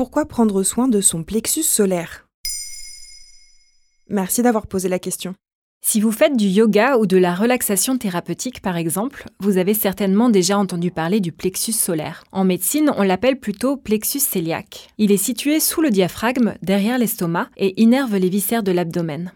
Pourquoi prendre soin de son plexus solaire? Merci d'avoir posé la question. Si vous faites du yoga ou de la relaxation thérapeutique par exemple, vous avez certainement déjà entendu parler du plexus solaire. En médecine, on l'appelle plutôt plexus cœliaque. Il est situé sous le diaphragme, derrière l'estomac, et innerve les viscères de l'abdomen.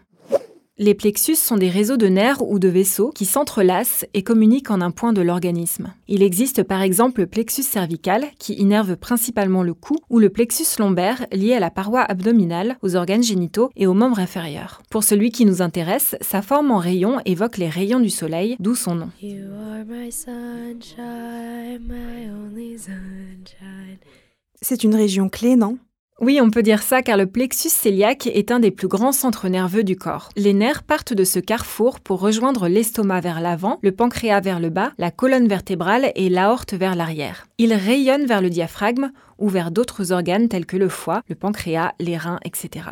Les plexus sont des réseaux de nerfs ou de vaisseaux qui s'entrelacent et communiquent en un point de l'organisme. Il existe par exemple le plexus cervical qui innerve principalement le cou ou le plexus lombaire lié à la paroi abdominale, aux organes génitaux et aux membres inférieurs. Pour celui qui nous intéresse, sa forme en rayon évoque les rayons du soleil, d'où son nom. C'est une région clé, non? Oui, on peut dire ça car le plexus cœliaque est un des plus grands centres nerveux du corps. Les nerfs partent de ce carrefour pour rejoindre l'estomac vers l'avant, le pancréas vers le bas, la colonne vertébrale et l'aorte vers l'arrière. Ils rayonnent vers le diaphragme ou vers d'autres organes tels que le foie, le pancréas, les reins, etc.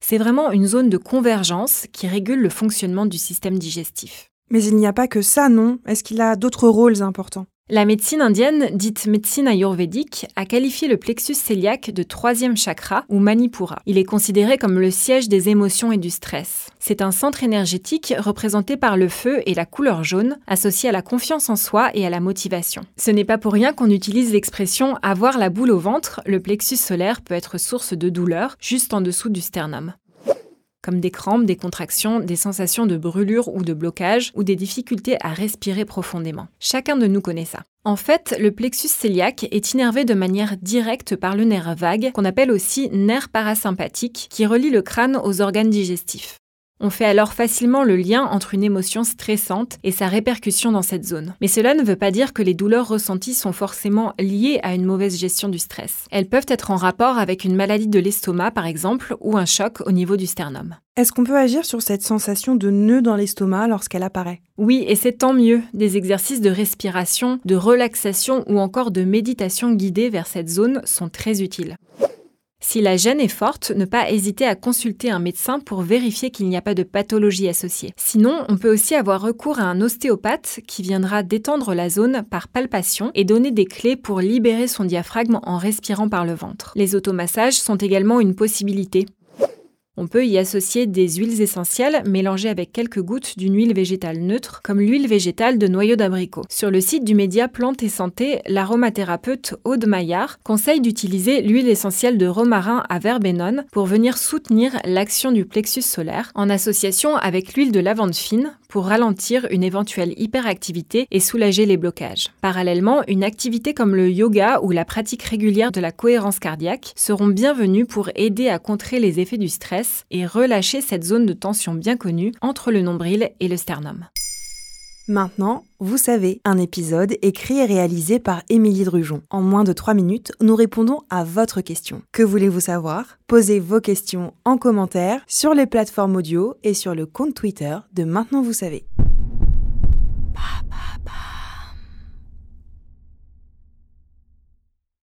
C'est vraiment une zone de convergence qui régule le fonctionnement du système digestif. Mais il n'y a pas que ça, non? Est-ce qu'il a d'autres rôles importants? La médecine indienne, dite médecine ayurvédique, a qualifié le plexus cœliaque de troisième chakra ou manipura. Il est considéré comme le siège des émotions et du stress. C'est un centre énergétique représenté par le feu et la couleur jaune, associé à la confiance en soi et à la motivation. Ce n'est pas pour rien qu'on utilise l'expression avoir la boule au ventre, le plexus solaire peut être source de douleur juste en dessous du sternum comme des crampes, des contractions, des sensations de brûlure ou de blocage, ou des difficultés à respirer profondément. Chacun de nous connaît ça. En fait, le plexus cœliaque est innervé de manière directe par le nerf vague, qu'on appelle aussi nerf parasympathique, qui relie le crâne aux organes digestifs. On fait alors facilement le lien entre une émotion stressante et sa répercussion dans cette zone. Mais cela ne veut pas dire que les douleurs ressenties sont forcément liées à une mauvaise gestion du stress. Elles peuvent être en rapport avec une maladie de l'estomac par exemple ou un choc au niveau du sternum. Est-ce qu'on peut agir sur cette sensation de nœud dans l'estomac lorsqu'elle apparaît? Oui, et c'est tant mieux. Des exercices de respiration, de relaxation ou encore de méditation guidée vers cette zone sont très utiles. Si la gêne est forte, ne pas hésiter à consulter un médecin pour vérifier qu'il n'y a pas de pathologie associée. Sinon, on peut aussi avoir recours à un ostéopathe qui viendra détendre la zone par palpation et donner des clés pour libérer son diaphragme en respirant par le ventre. Les automassages sont également une possibilité. On peut y associer des huiles essentielles mélangées avec quelques gouttes d'une huile végétale neutre, comme l'huile végétale de noyau d'abricot. Sur le site du média Plantes et Santé, l'aromathérapeute Aude Maillard conseille d'utiliser l'huile essentielle de romarin à verbenone pour venir soutenir l'action du plexus solaire, en association avec l'huile de lavande fine pour ralentir une éventuelle hyperactivité et soulager les blocages. Parallèlement, une activité comme le yoga ou la pratique régulière de la cohérence cardiaque seront bienvenues pour aider à contrer les effets du stress et relâcher cette zone de tension bien connue entre le nombril et le sternum. Maintenant, vous savez, un épisode écrit et réalisé par Émilie Drujon. En moins de 3 minutes, nous répondons à votre question. Que voulez-vous savoir? Posez vos questions en commentaire sur les plateformes audio et sur le compte Twitter de Maintenant vous savez.